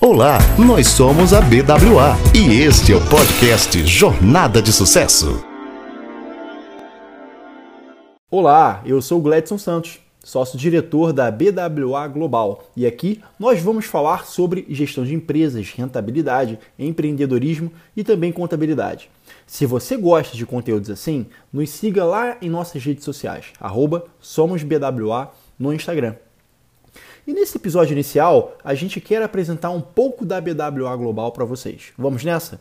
Olá, nós somos a BWA e este é o podcast Jornada de Sucesso. Olá, eu sou o Gledson Santos, sócio-diretor da BWA Global, e aqui nós vamos falar sobre gestão de empresas, rentabilidade, empreendedorismo e também contabilidade. Se você gosta de conteúdos assim, nos siga lá em nossas redes sociais, SomosBWA no Instagram. E nesse episódio inicial, a gente quer apresentar um pouco da BWA Global para vocês. Vamos nessa?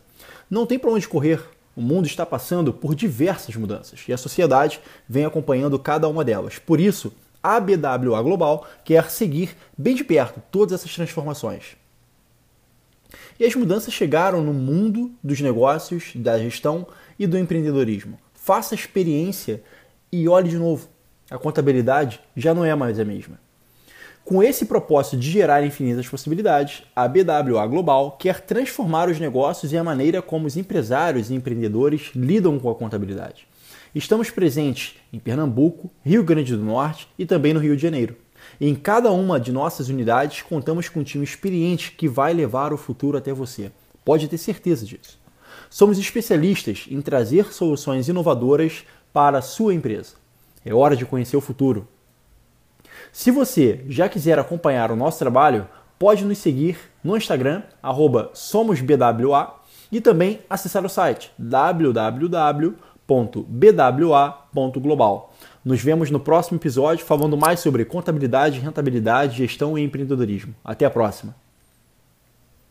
Não tem para onde correr. O mundo está passando por diversas mudanças e a sociedade vem acompanhando cada uma delas. Por isso, a BWA Global quer seguir bem de perto todas essas transformações. E as mudanças chegaram no mundo dos negócios, da gestão e do empreendedorismo. Faça experiência e olhe de novo. A contabilidade já não é mais a mesma. Com esse propósito de gerar infinitas possibilidades, a BWA Global quer transformar os negócios e a maneira como os empresários e empreendedores lidam com a contabilidade. Estamos presentes em Pernambuco, Rio Grande do Norte e também no Rio de Janeiro. Em cada uma de nossas unidades contamos com um time experiente que vai levar o futuro até você. Pode ter certeza disso. Somos especialistas em trazer soluções inovadoras para a sua empresa. É hora de conhecer o futuro. Se você já quiser acompanhar o nosso trabalho, pode nos seguir no Instagram, SomosBWA, e também acessar o site www.bwa.global. Nos vemos no próximo episódio falando mais sobre contabilidade, rentabilidade, gestão e empreendedorismo. Até a próxima!